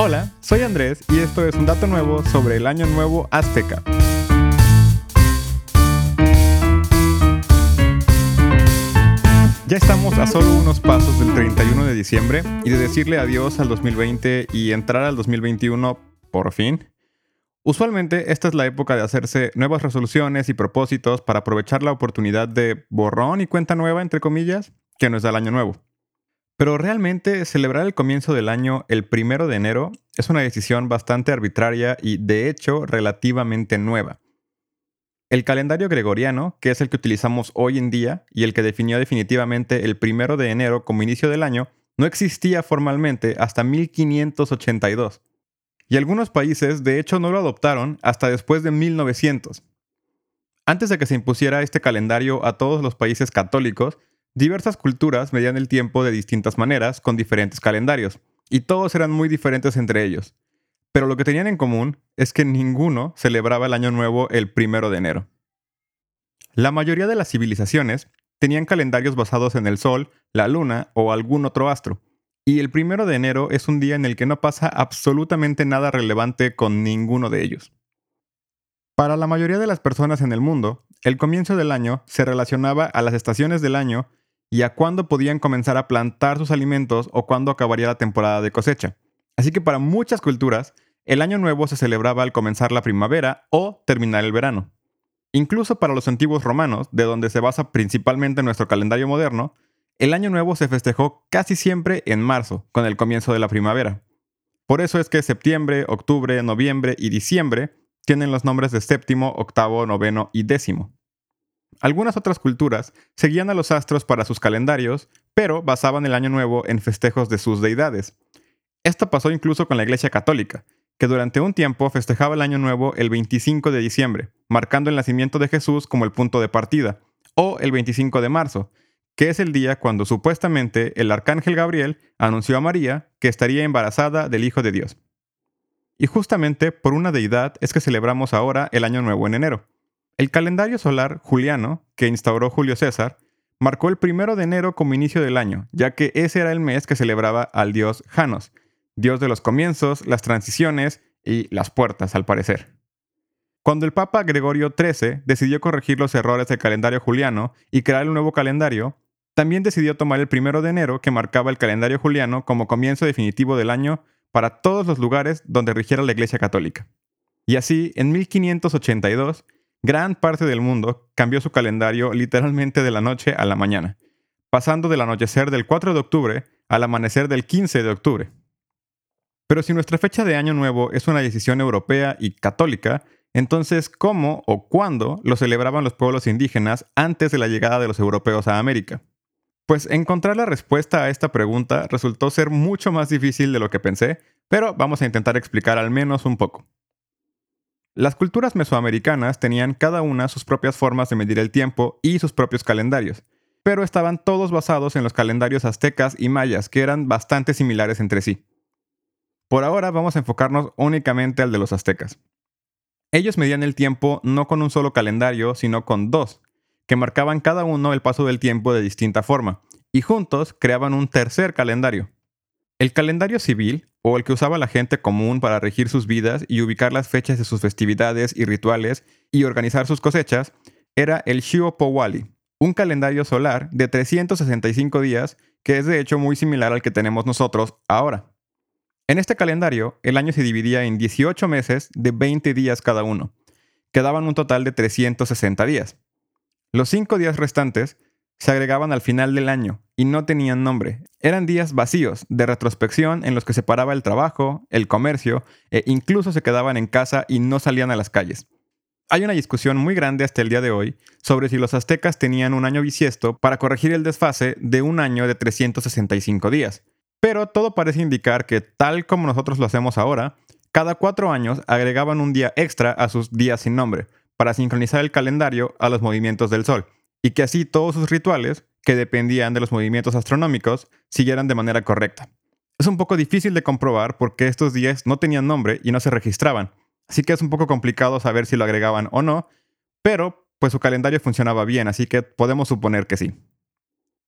Hola, soy Andrés y esto es un dato nuevo sobre el Año Nuevo Azteca. Ya estamos a solo unos pasos del 31 de diciembre y de decirle adiós al 2020 y entrar al 2021 por fin. Usualmente esta es la época de hacerse nuevas resoluciones y propósitos para aprovechar la oportunidad de borrón y cuenta nueva, entre comillas, que nos da el año nuevo. Pero realmente celebrar el comienzo del año el primero de enero es una decisión bastante arbitraria y de hecho relativamente nueva. El calendario gregoriano, que es el que utilizamos hoy en día y el que definió definitivamente el primero de enero como inicio del año, no existía formalmente hasta 1582. Y algunos países de hecho no lo adoptaron hasta después de 1900. Antes de que se impusiera este calendario a todos los países católicos, diversas culturas medían el tiempo de distintas maneras con diferentes calendarios, y todos eran muy diferentes entre ellos. Pero lo que tenían en común es que ninguno celebraba el Año Nuevo el primero de enero. La mayoría de las civilizaciones tenían calendarios basados en el Sol, la Luna o algún otro astro, y el primero de enero es un día en el que no pasa absolutamente nada relevante con ninguno de ellos. Para la mayoría de las personas en el mundo, el comienzo del año se relacionaba a las estaciones del año y a cuándo podían comenzar a plantar sus alimentos o cuándo acabaría la temporada de cosecha. Así que para muchas culturas, el año nuevo se celebraba al comenzar la primavera o terminar el verano. Incluso para los antiguos romanos, de donde se basa principalmente nuestro calendario moderno, el año nuevo se festejó casi siempre en marzo, con el comienzo de la primavera. Por eso es que septiembre, octubre, noviembre y diciembre tienen los nombres de séptimo, octavo, noveno y décimo. Algunas otras culturas seguían a los astros para sus calendarios, pero basaban el año nuevo en festejos de sus deidades. Esto pasó incluso con la Iglesia Católica, que durante un tiempo festejaba el Año Nuevo el 25 de diciembre, marcando el nacimiento de Jesús como el punto de partida, o el 25 de marzo, que es el día cuando supuestamente el arcángel Gabriel anunció a María que estaría embarazada del Hijo de Dios. Y justamente por una deidad es que celebramos ahora el Año Nuevo en enero. El calendario solar juliano, que instauró Julio César, marcó el primero de enero como inicio del año, ya que ese era el mes que celebraba al dios Janos, Dios de los comienzos, las transiciones y las puertas, al parecer. Cuando el Papa Gregorio XIII decidió corregir los errores del calendario juliano y crear un nuevo calendario, también decidió tomar el primero de enero que marcaba el calendario juliano como comienzo definitivo del año para todos los lugares donde rigiera la Iglesia Católica. Y así, en 1582, gran parte del mundo cambió su calendario literalmente de la noche a la mañana, pasando del anochecer del 4 de octubre al amanecer del 15 de octubre. Pero si nuestra fecha de Año Nuevo es una decisión europea y católica, entonces ¿cómo o cuándo lo celebraban los pueblos indígenas antes de la llegada de los europeos a América? Pues encontrar la respuesta a esta pregunta resultó ser mucho más difícil de lo que pensé, pero vamos a intentar explicar al menos un poco. Las culturas mesoamericanas tenían cada una sus propias formas de medir el tiempo y sus propios calendarios, pero estaban todos basados en los calendarios aztecas y mayas, que eran bastante similares entre sí. Por ahora vamos a enfocarnos únicamente al de los aztecas. Ellos medían el tiempo no con un solo calendario, sino con dos, que marcaban cada uno el paso del tiempo de distinta forma, y juntos creaban un tercer calendario. El calendario civil, o el que usaba la gente común para regir sus vidas y ubicar las fechas de sus festividades y rituales y organizar sus cosechas, era el Powali, un calendario solar de 365 días que es de hecho muy similar al que tenemos nosotros ahora. En este calendario, el año se dividía en 18 meses de 20 días cada uno. Quedaban un total de 360 días. Los cinco días restantes se agregaban al final del año y no tenían nombre. Eran días vacíos de retrospección en los que se paraba el trabajo, el comercio e incluso se quedaban en casa y no salían a las calles. Hay una discusión muy grande hasta el día de hoy sobre si los aztecas tenían un año bisiesto para corregir el desfase de un año de 365 días. Pero todo parece indicar que, tal como nosotros lo hacemos ahora, cada cuatro años agregaban un día extra a sus días sin nombre, para sincronizar el calendario a los movimientos del Sol, y que así todos sus rituales, que dependían de los movimientos astronómicos, siguieran de manera correcta. Es un poco difícil de comprobar porque estos días no tenían nombre y no se registraban, así que es un poco complicado saber si lo agregaban o no, pero pues su calendario funcionaba bien, así que podemos suponer que sí.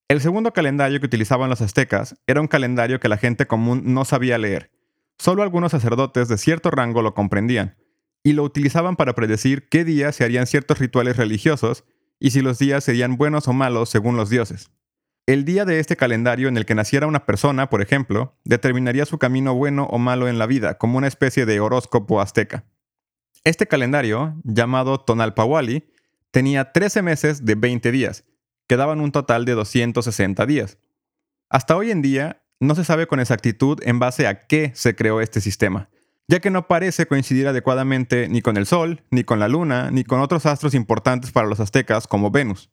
El segundo calendario que utilizaban los aztecas era un calendario que la gente común no sabía leer. solo algunos sacerdotes de cierto rango lo comprendían, y lo utilizaban para predecir qué día se harían ciertos rituales religiosos y si los días serían buenos o malos según los dioses. El día de este calendario en el que naciera una persona, por ejemplo, determinaría su camino bueno o malo en la vida, como una especie de horóscopo azteca. Este calendario, llamado Tonalpawali, tenía 13 meses de 20 días, que daban un total de 260 días. Hasta hoy en día, no se sabe con exactitud en base a qué se creó este sistema, ya que no parece coincidir adecuadamente ni con el Sol, ni con la Luna, ni con otros astros importantes para los aztecas como Venus.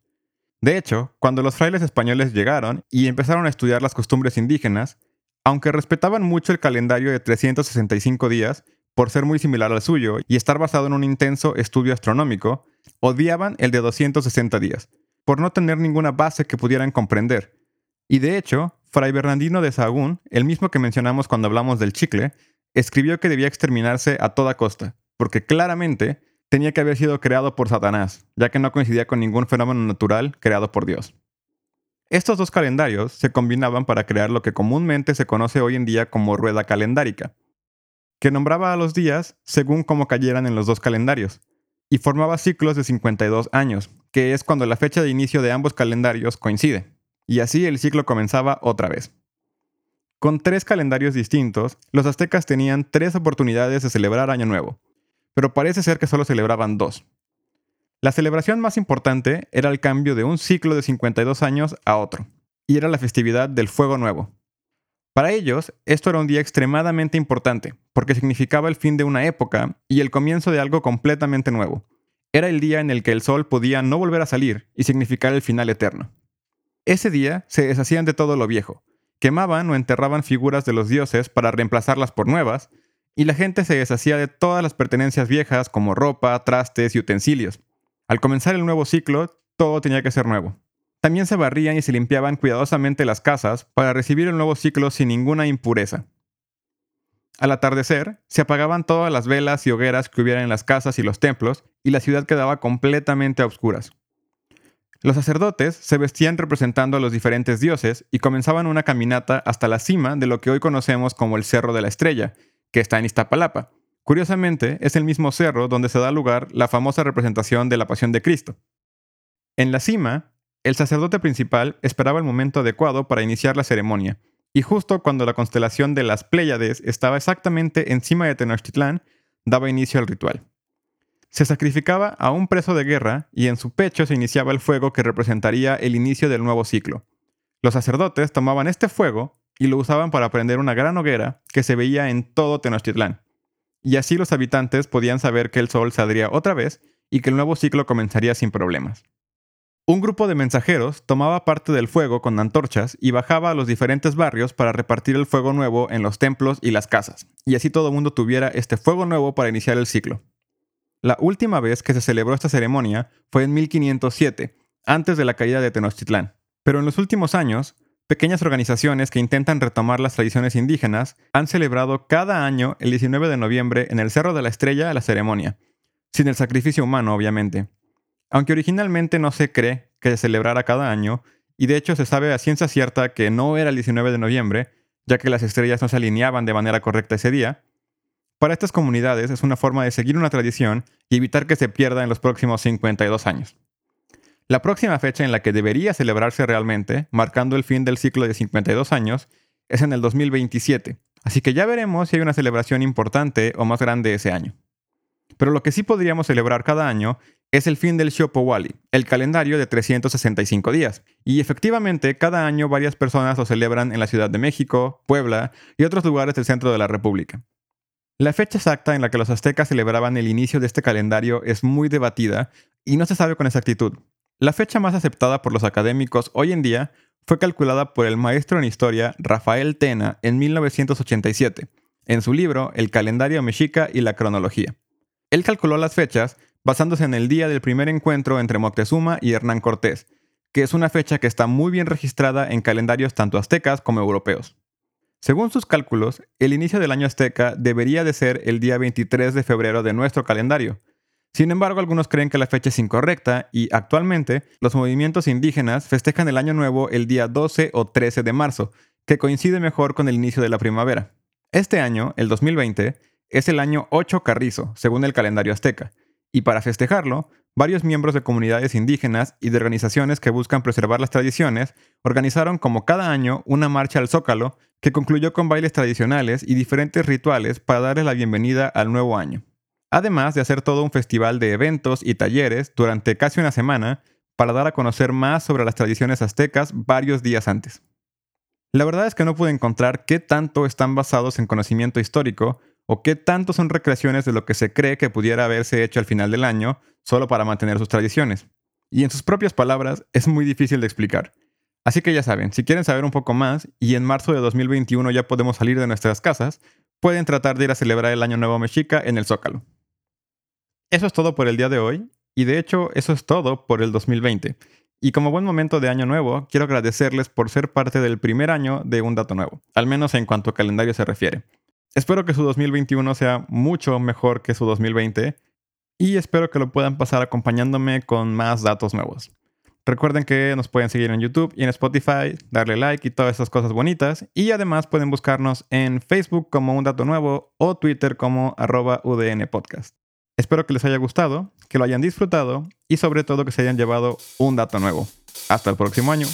De hecho, cuando los frailes españoles llegaron y empezaron a estudiar las costumbres indígenas, aunque respetaban mucho el calendario de 365 días, por ser muy similar al suyo y estar basado en un intenso estudio astronómico, odiaban el de 260 días, por no tener ninguna base que pudieran comprender. Y de hecho, Fray Bernardino de Sahagún, el mismo que mencionamos cuando hablamos del chicle, escribió que debía exterminarse a toda costa, porque claramente tenía que haber sido creado por Satanás, ya que no coincidía con ningún fenómeno natural creado por Dios. Estos dos calendarios se combinaban para crear lo que comúnmente se conoce hoy en día como rueda calendárica, que nombraba a los días según cómo cayeran en los dos calendarios, y formaba ciclos de 52 años, que es cuando la fecha de inicio de ambos calendarios coincide, y así el ciclo comenzaba otra vez. Con tres calendarios distintos, los aztecas tenían tres oportunidades de celebrar Año Nuevo, pero parece ser que solo celebraban dos. La celebración más importante era el cambio de un ciclo de 52 años a otro, y era la festividad del Fuego Nuevo. Para ellos, esto era un día extremadamente importante, porque significaba el fin de una época y el comienzo de algo completamente nuevo. Era el día en el que el sol podía no volver a salir y significar el final eterno. Ese día se deshacían de todo lo viejo, quemaban o enterraban figuras de los dioses para reemplazarlas por nuevas, y la gente se deshacía de todas las pertenencias viejas como ropa, trastes y utensilios. Al comenzar el nuevo ciclo, todo tenía que ser nuevo. También se barrían y se limpiaban cuidadosamente las casas para recibir el nuevo ciclo sin ninguna impureza. Al atardecer, se apagaban todas las velas y hogueras que hubiera en las casas y los templos, y la ciudad quedaba completamente a oscuras. Los sacerdotes se vestían representando a los diferentes dioses y comenzaban una caminata hasta la cima de lo que hoy conocemos como el Cerro de la Estrella, que está en Iztapalapa. Curiosamente, es el mismo cerro donde se da lugar la famosa representación de la Pasión de Cristo. En la cima, el sacerdote principal esperaba el momento adecuado para iniciar la ceremonia, y justo cuando la constelación de las Pléyades estaba exactamente encima de Tenochtitlán, daba inicio al ritual. Se sacrificaba a un preso de guerra y en su pecho se iniciaba el fuego que representaría el inicio del nuevo ciclo. Los sacerdotes tomaban este fuego y lo usaban para prender una gran hoguera que se veía en todo Tenochtitlán. Y así los habitantes podían saber que el sol saldría otra vez y que el nuevo ciclo comenzaría sin problemas. Un grupo de mensajeros tomaba parte del fuego con antorchas y bajaba a los diferentes barrios para repartir el fuego nuevo en los templos y las casas, y así todo el mundo tuviera este fuego nuevo para iniciar el ciclo. La última vez que se celebró esta ceremonia fue en 1507, antes de la caída de Tenochtitlán. Pero en los últimos años, Pequeñas organizaciones que intentan retomar las tradiciones indígenas han celebrado cada año el 19 de noviembre en el Cerro de la Estrella la ceremonia, sin el sacrificio humano obviamente. Aunque originalmente no se cree que se celebrara cada año, y de hecho se sabe a ciencia cierta que no era el 19 de noviembre, ya que las estrellas no se alineaban de manera correcta ese día, para estas comunidades es una forma de seguir una tradición y evitar que se pierda en los próximos 52 años. La próxima fecha en la que debería celebrarse realmente, marcando el fin del ciclo de 52 años, es en el 2027, así que ya veremos si hay una celebración importante o más grande ese año. Pero lo que sí podríamos celebrar cada año es el fin del Shopowali, el calendario de 365 días. Y efectivamente, cada año varias personas lo celebran en la Ciudad de México, Puebla y otros lugares del centro de la República. La fecha exacta en la que los aztecas celebraban el inicio de este calendario es muy debatida y no se sabe con exactitud, la fecha más aceptada por los académicos hoy en día fue calculada por el maestro en historia Rafael Tena en 1987, en su libro El calendario mexica y la cronología. Él calculó las fechas basándose en el día del primer encuentro entre Moctezuma y Hernán Cortés, que es una fecha que está muy bien registrada en calendarios tanto aztecas como europeos. Según sus cálculos, el inicio del año azteca debería de ser el día 23 de febrero de nuestro calendario, sin embargo, algunos creen que la fecha es incorrecta y actualmente los movimientos indígenas festejan el Año Nuevo el día 12 o 13 de marzo, que coincide mejor con el inicio de la primavera. Este año, el 2020, es el año 8 Carrizo, según el calendario azteca, y para festejarlo, varios miembros de comunidades indígenas y de organizaciones que buscan preservar las tradiciones organizaron como cada año una marcha al Zócalo que concluyó con bailes tradicionales y diferentes rituales para darle la bienvenida al nuevo año. Además de hacer todo un festival de eventos y talleres durante casi una semana para dar a conocer más sobre las tradiciones aztecas varios días antes. La verdad es que no pude encontrar qué tanto están basados en conocimiento histórico o qué tanto son recreaciones de lo que se cree que pudiera haberse hecho al final del año solo para mantener sus tradiciones. Y en sus propias palabras es muy difícil de explicar. Así que ya saben, si quieren saber un poco más y en marzo de 2021 ya podemos salir de nuestras casas, pueden tratar de ir a celebrar el Año Nuevo Mexica en el Zócalo. Eso es todo por el día de hoy, y de hecho eso es todo por el 2020. Y como buen momento de año nuevo, quiero agradecerles por ser parte del primer año de Un Dato Nuevo, al menos en cuanto a calendario se refiere. Espero que su 2021 sea mucho mejor que su 2020 y espero que lo puedan pasar acompañándome con más datos nuevos. Recuerden que nos pueden seguir en YouTube y en Spotify, darle like y todas esas cosas bonitas. Y además pueden buscarnos en Facebook como Un Dato Nuevo o Twitter como arroba UDN Podcast. Espero que les haya gustado, que lo hayan disfrutado y sobre todo que se hayan llevado un dato nuevo. Hasta el próximo año.